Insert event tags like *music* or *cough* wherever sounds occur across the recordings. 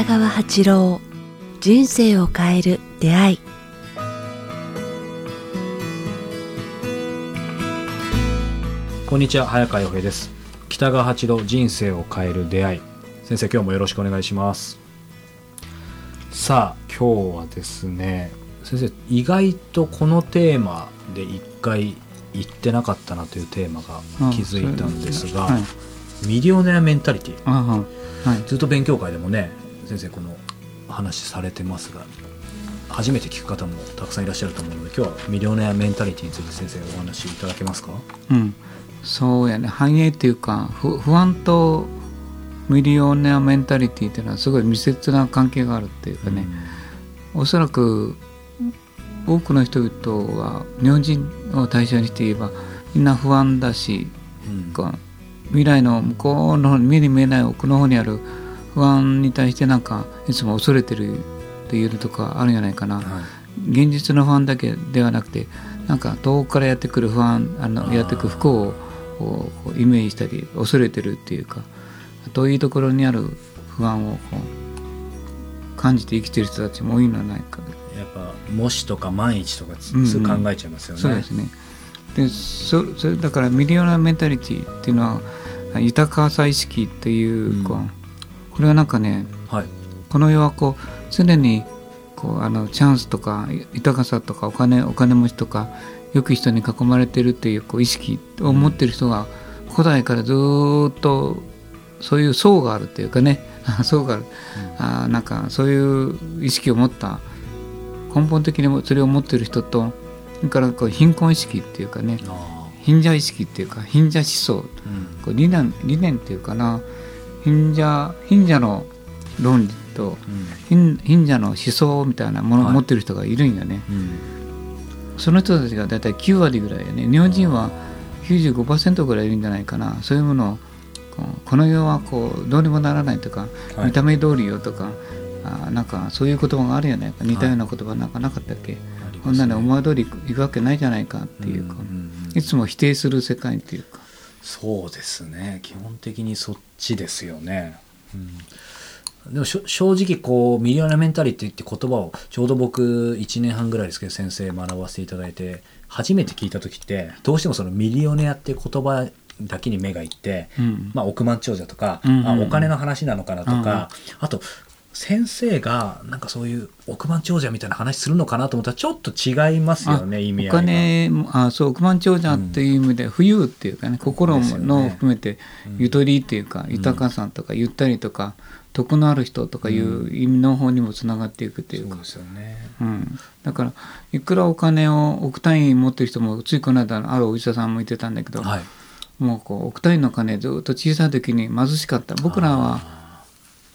北川八郎人生を変える出会い。こんにちは早川洋平です。北川八郎人生を変える出会い。先生今日もよろしくお願いします。さあ今日はですね先生意外とこのテーマで一回言ってなかったなというテーマが気づいたんですが、はい。ミリオネアメンタリティ。はい。ずっと勉強会でもね先生この話されてますが初めて聞く方もたくさんいらっしゃると思うので今日はミリオネアメンタリティについて先生お話しいただけますか？うん、そうやね繁栄っていうか不不安とミリオネアメンタリティっていうのはすごい密接な関係があるっていうかね、おそらく多くの人々は日本人を対象にして言えばみんな不安だしうん。未来の向こうの目に見えない奥の方にある不安に対してなんかいつも恐れてるっていうのとかあるんじゃないかな。はい現実の不安だけではなくてなんか遠くからやってくる不安あのやってくる不幸をイメージしたり恐れてるっていうか遠いところにある不安をこう感じて生きてる人たちも多いのではないか。やっぱ模試とか万一とかつう考えちゃいますよね。そうですね。でそそれだからミリオナメンタリティっていうのは豊かさ意識っていう,、うん。こうこれはなんかねはい。この世はこう常にこうあのチャンスとか豊かさとかお金お金持ちとか良き人に囲まれてるっていうこう意識を持ってる人が古代からずーっとそういう層があるっていうかね *laughs* 層がある、あーなんかそういう意識を持った根本的にもそれを持ってる人とそれからこう貧困意識っていうかねあ貧者意識っていうか貧者思想ーうん。こう理念理念っていうかな貧者貧者の論理と貧貧者の思想みたいなものをはい。持ってる人がいるんよね、うん。その人たちが大体9割ぐらいやね。日本人は95%ぐらいいるんじゃないかな。そういうものをこうこの世はこうどうにもならないとか、はい。見た目通りよとかあーなんかそういう言葉があるよね。似たような言葉なんかなかったっけ、ありますね。こんなの思い通りいくわけないじゃないかっていうか、んんうん。いつも否定する世界っていうかそうですね。基本的にそっちですよね。うん。でも正直こうミリオネアメンタリティって言葉をちょうど僕1年半ぐらいですけど先生学ばせていただいて初めて聞いた時ってどうしてもそのミリオネアって言葉だけに目がいって、うんまあ、億万長者とか、うんうん。あお金の話なのかなとか、うんうん。あと先生がなんかそういう億万長者みたいな話するのかなと思ったらちょっと違いますよね意味合いおが。金もあそう億万長者っていう意味で浮遊っていうかね心ですよね。の含めてうん。ゆとりっていうか豊かさとかゆったりとか徳のある人とかいう意味の方にもつながっていくっていうか。そうですよね。うん、だからいくらお金を億単位持ってる人もついこの間あるお医者さんも言ってたんだけど、はい、もうこう億単位の金ずっと小さい時に貧しかった。僕らは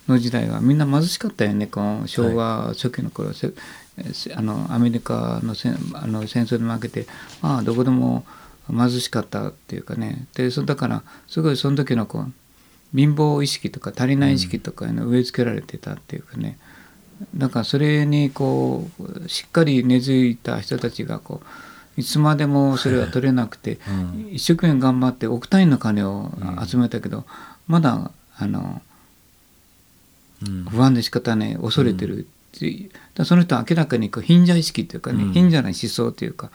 の時代はみんな貧しかったよねこの昭和初期の頃、せせあのアメリカのせんあの戦争で負けてまあどこでも貧しかったっていうかね。でそだからすごいその時のこう貧乏意識とか足りない意識とかいうの植え付けられてたっていうかね、だからそれにこうしっかり根付いた人たちがこういつまでもそれは取れなくて、うん。一生懸命頑張って億単位の金を集めたけど、まだあのうん不安で仕方ない恐れてるっていう、その人は明らかにこう貧者意識というかね、うん。貧者な思想というか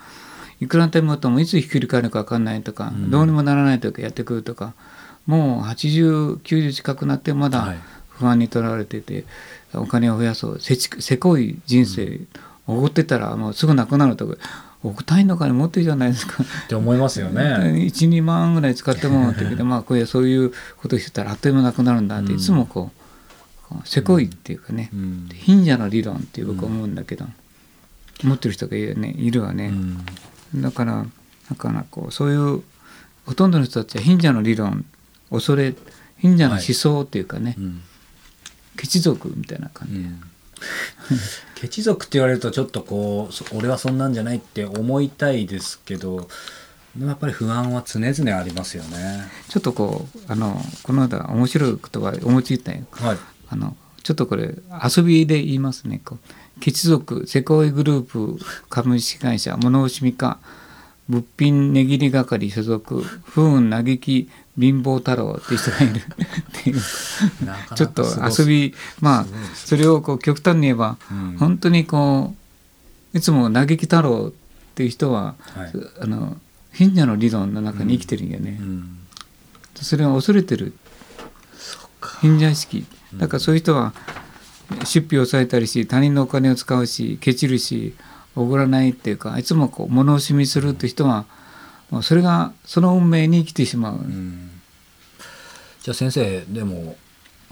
いくらでもともいつひっくり返るか分かんないとか、うん。どうにもならない時やってくるとかもう8090近くなってまはだい。不安にとらわれてて、お金を増やそうせちせこい人生おごってたらもうすぐなくなるとか億単位の金持ってるじゃないですか。って思いますよね。12万ぐらい使ってもらったけど *laughs* まあこれそういうことしてたらあっという間なくなるんだってうん。いつもこうせこいっていうかね、うん。貧者の理論って僕は思うんだけど、持ってる人がいる,、ね、いるわうね、ん。だからだからこうそういうほとんどの人たちは貧者の理論恐れ貧者の思想っていうかね、うん。ケチ族みたいな感じ、うん。ケチ族って言われるとちょっとこうそ俺はそんなんじゃないって思いたいですけどでもやっぱり不安は常々ありますよね。ちょっとこうあのこの間面白い言葉思いついたよ。はい。あのちょっとこれ遊びで言いますね。こうケチ族セコイグループ株式会社物惜しみ課物品値切り係所属不運嘆き貧乏太郎っていう人がいる。ってい。うちょっと遊びまあそれをこう極端に言えば、うん。本当にこういつも嘆き太郎っていう人は、はい。あの貧者の理論の中に生きてるんよね、うん。それは恐れてる。貧者意識だからそういう人は出費を抑えたりし他人のお金を使うしケチるしおごらないっていうかいつもこう物惜しみするって人はもうそれがその運命に生きてしまう、うん。じゃあ先生でも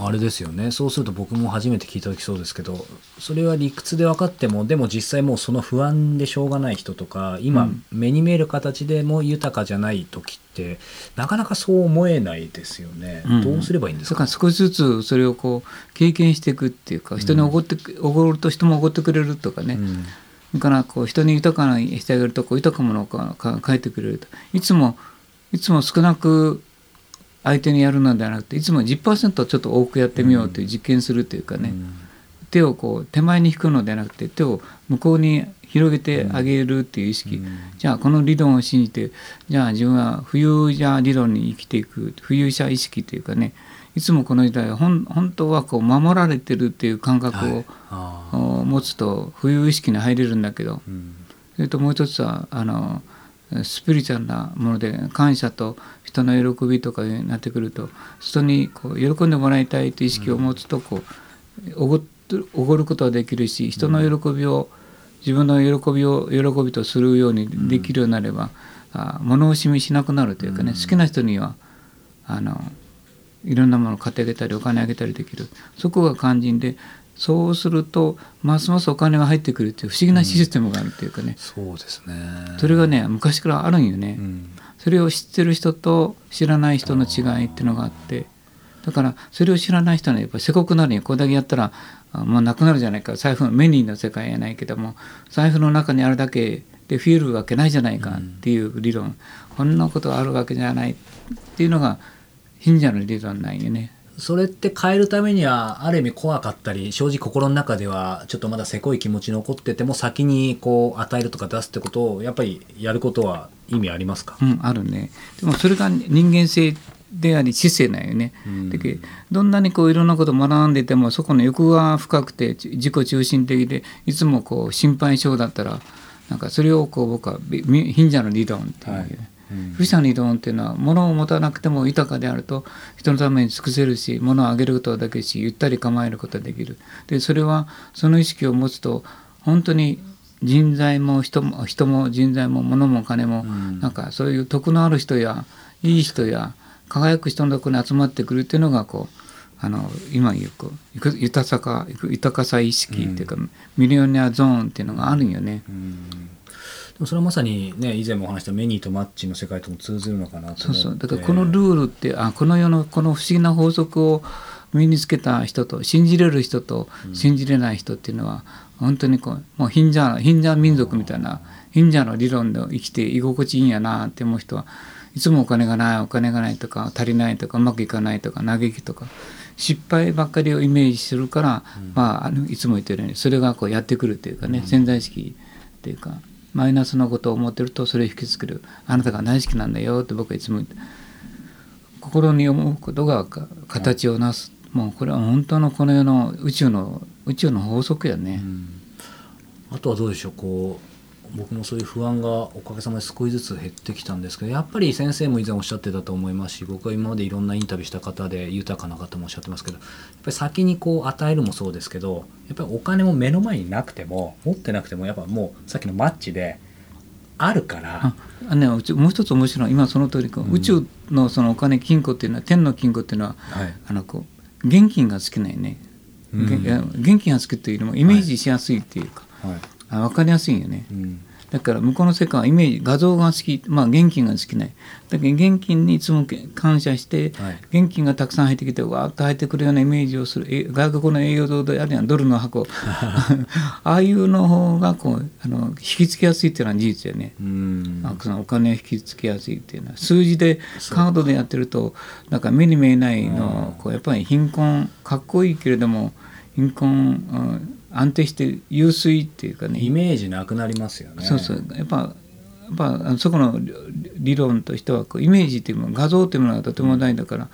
あれですよね。そうすると僕も初めて聞いた時そうですけどそれは理屈で分かってもでも実際もうその不安でしょうがない人とか今、うん。目に見える形でも豊かじゃない時ってなかなかそう思えないですよね、うん。どうすればいいんですだかから少しずつそれをこう経験していくっていうか人におごっておごると人もおごってくれるとかね、うん。だからこう人に豊かなしてあげるとこう豊かなものをかか返ってくれると。いつもいつも少なく相手にやるのではなくていつも10%ちょっと多くやってみようという実験するというかね、手をこう手前に引くのではなくて手を向こうに広げてあげるっていう意識、うん。じゃあこの理論を信じてじゃあ自分は浮遊者理論に生きていく浮遊者意識というかねいつもこの時代は本本当はこう守られてるっていう感覚を、持つと浮遊意識に入れるんだけどうん。それともう一つはあのスピリチュアルなもので感謝と人の喜びとかになってくると人にこう喜んでもらいたいという意識を持つとこうおごっおごることができるし人の喜びを自分の喜びを喜びとするようにできるようになれば、あ物惜しみしなくなるというかね、うん。好きな人にはあのいろんなものを買ってあげたりお金あげたりできる。そこが肝心でそうするとますますお金が入ってくるっていう不思議なシステムがあるっていうかね、そうですね。それがね昔からあるんよね、うん。それを知ってる人と知らない人の違いっていうのがあって。だからそれを知らない人はねやっぱせこくなるんよ。これだけやったらあもうなくなるじゃないか。財布メニーの世界やないけども。財布の中にあるだけで増えるわけないじゃないかっていう理論、こんなことがあるわけじゃないっていうのが貧者の理論なんよね。それって変えるためにはある意味怖かったり正直心の中ではちょっとまだせこい気持ち残ってても先にこう与えるとか出すってことをやっぱりやることは意味ありますか、うん、あるね。でもそれが人間性であり知性なんよね。うんだけどどんなにこういろんなことを学んでてもそこの欲が深くてち自己中心的でいつもこう心配性だったらなんかそれをこう僕は貧者の理論っていう、はいうん。不者の理論っていうのは物を持たなくても豊かであると人のために尽くせるし物をあげることができるしゆったり構えることができる。でそれはその意識を持つと本当に人材も人も人も人材も物も金も、うん。なんかそういう徳のある人やいい人や輝く人のところに集まってくるっていうのがこうあの今言う豊か豊かさ意識っていうか、ミリオネアゾーンっていうのがあるんよね。うん。でもそれはまさにね以前もお話したメニーとマッチの世界とも通ずるのかなと思って。そうそう。だからこのルールってあこの世のこの不思議な法則を身につけた人と信じれる人と信じれない人っていうのは、本当にこうもう貧者貧者民族みたいな貧者の理論で生きて居心地いいんやなって思う人はいつもお金がないお金がないとか足りないとかうまくいかないとか嘆きとか失敗ばっかりをイメージするから、まあ、あのいつも言ってるようにそれがこうやってくるっていうかね、潜在意識っていうかマイナスのことを思ってるとそれを引きつける。あなたが大好きなんだよって僕はいつも心に思うことが形をなす、もうこれは本当のこの世の宇宙の宇宙の法則やね。あとはどうでしょうこう僕もそういう不安がおかげさまで少しずつ減ってきたんですけどやっぱり先生も以前おっしゃってたと思いますし僕は今までいろんなインタビューした方で豊かな方もおっしゃってますけどやっぱり先にこう与えるもそうですけどやっぱりお金も目の前になくても持ってなくてもやっぱもうさっきのマッチであるから。ああね、うちもう一つ面白い今その通り、こう宇宙のそのお金金庫っていうのは天の金庫っていうのははい。あのこう現金が好きなんよね、うん。げ現金が好きっていうよりもイメージしやすいっていうか、はいあ分かりやすいよね。うん。だから向こうの世界はイメージ画像が好きまあ現金が好きない。だけど現金にいつも感謝して、はい。現金がたくさん入ってきてわーっと入ってくるようなイメージをするえ外国の栄養堂であるやんドルの箱。*laughs* ああいうの方がこうあの引き付けやすいっていうのは事実やね、うん。あそのお金を引き付けやすいっていうのは。数字でカードでやってるとなんか目に見えないのこうやっぱり貧困かっこいいけれども貧困、うん安定して優水っていうかね。イメージなくなりますよね。そうそう。やっぱっぱそこの理論としてはこうイメージっていうもの画像っていうものがとても大事だから、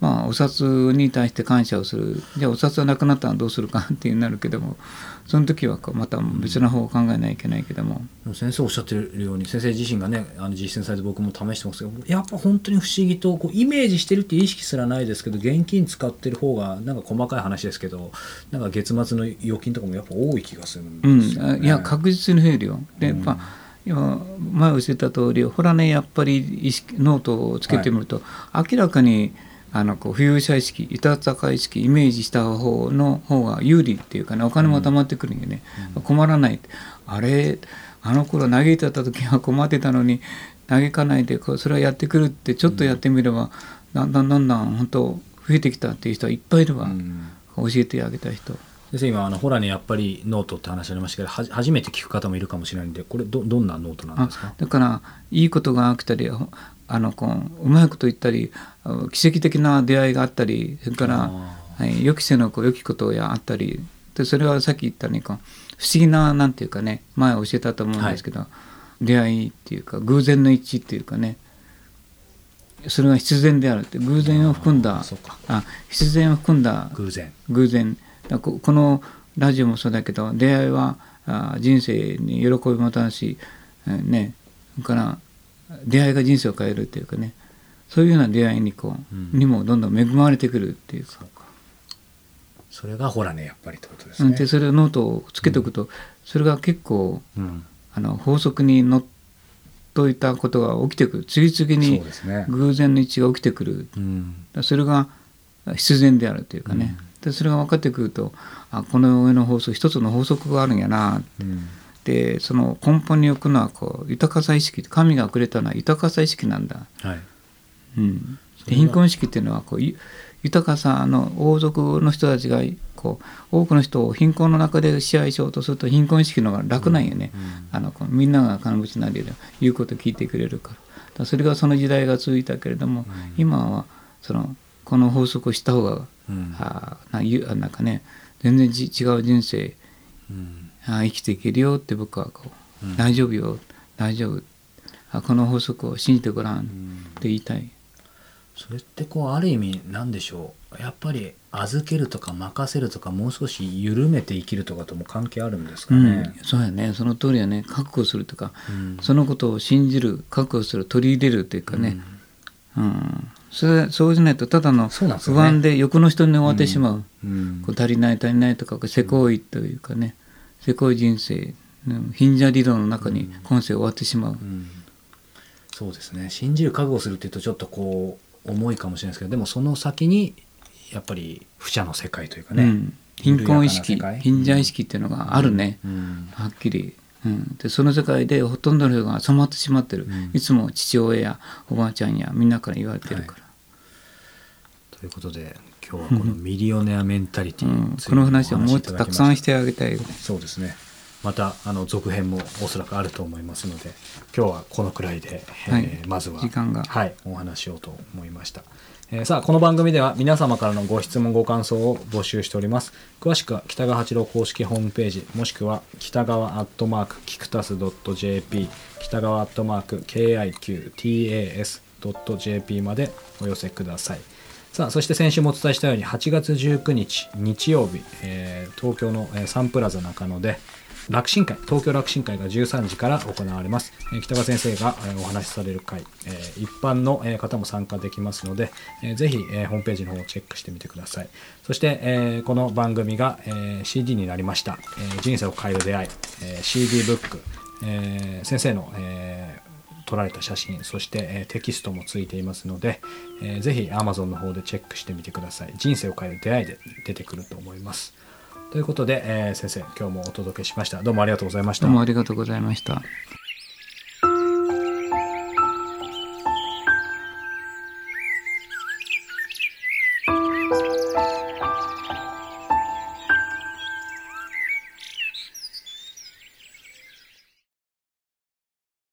まあお札に対して感謝をする。じゃあお札がなくなったらどうするか *laughs* っていうなるけどもその時はまた別の方を考えないといけないけども、先生おっしゃってるように先生自身がねあの実践されて僕も試してますけどやっぱ本当に不思議とこうイメージしてるっていう意識すらないですけど現金使ってる方がなんか細かい話ですけどなんか月末の預金とかもやっぱ多い気がするんうですよ、ね。ん、いや確実に増えるよ。で、うん。まあ今前おっしゃった通りほらねやっぱり意識ノートをつけてみると、明らかにあのこう浮遊者意識いたたか意識イメージした方の方が有利っていうかねお金も貯まってくるんでね、困らない。あれあの頃嘆いてた時は困ってたのに嘆かないでこうそれはやってくるってちょっとやってみれば、だんだんだんだん本当増えてきたっていう人はいっぱいいるわ、うん。教えてあげた人。先生今あのホラにやっぱりノートって話ありましたけど初めて聞く方もいるかもしれないんでこれどどんなノートなんですか？あだからいいことが起きたりほあのこううまいこと言ったりあ奇跡的な出会いがあったりそれから、あはい、予期せぬこう良きことやあったりでそれはさっき言ったようにこう不思議ななんていうかね前教えたと思うんですけど、出会いっていうか偶然の一致っていうかねそれが必然であるって偶然を含んだあ必然を含んだ偶然。偶然。だここのラジオもそうだけど出会いはあ人生に喜びもたらし、えーねそれから出会いが人生を変えるっていうかねそういうような出会いにこう、うん。にもどんどん恵まれてくるっていうか。それがホラねやっぱりってことですね。うんでそれをノートをつけておくと、それが結構うん。あの法則にのっといたことが起きてくる。次々そうに偶然の一致が起きてくる。うん。だそれが必然であるというかね、でそれが分かってくるとあこの上の法則一つの法則があるんやな。うん。でその根本に置くのはこう豊かさ意識神がくれたのは豊かさ意識なんだ、はいうん、貧困意識っていうのはこうゆ豊かさの王族の人たちがこう多くの人を貧困の中で支配しようとすると貧困意識の方が楽なんよね、あのこうみんなが金持ちになるより言うこと聞いてくれるから。だそれがその時代が続いたけれども、今はそのこの法則をした方が、うん。あなんかね全然じ違う人生うん。あ生きていけるよって僕はこう、うん。大丈夫よ大丈夫。あこの法則を信じてごらんって言いたい、それってこうある意味なんでしょう。やっぱり預けるとか任せるとかもう少し緩めて生きるとかとも関係あるんですかうんね。そうやね。その通りやね。覚悟するとか、うん。そのことを信じる覚悟する取り入れるというかね、うん。それそうじゃないとただの不安で欲の人に終わってしまう,、うん。こう足りない足りないとかこうせこいというかね、せこい人生うん貧者理論の中に今世終わってしまう、うん。そうですね。信じる覚悟するっていうとちょっとこう重いかもしれないですけどでもその先にやっぱり不者の世界というかね、うん、貧困意識貧者意識っていうのがあるね、うん。はっきり、うん、でその世界でほとんどの人が染まってしまってる、うん。いつも父親やおばあちゃんやみんなから言われてるから、ということで今日はこのミリオネアメンタリティうん。この話はもっとたくさんしてあげたいよね。そうですねまたあの続編もおそらくあると思いますので今日はこのくらいで、えーはい。まずは時間が。はい、お話ししようと思いました、えーさあこの番組では皆様からのご質問ご感想を募集しております。詳しくは北川八郎公式ホームページもしくは北川アットマークキクタス .jp 北川アットマーク KIQTAS.jp までお寄せください。さあそして先週もお伝えしたように8月19日日曜日、えー東京の、えーサンプラザ中野で楽神会東京楽神会が13時から行われます、え北川先生が、えお話しされる会、え一般の、え方も参加できますので、えーぜひ、えホームページの方をチェックしてみてください。そして、えこの番組が、え CD になりました、え人生を変える出会い、え CD ブック、え先生の、え撮られた写真。そして、えテキストもついていますので、えーぜひ Amazon の方でチェックしてみてください。人生を変える出会いで出てくると思います。ということで、えー先生今日もお届けしましたどうもありがとうございましたどうもありがとうございました。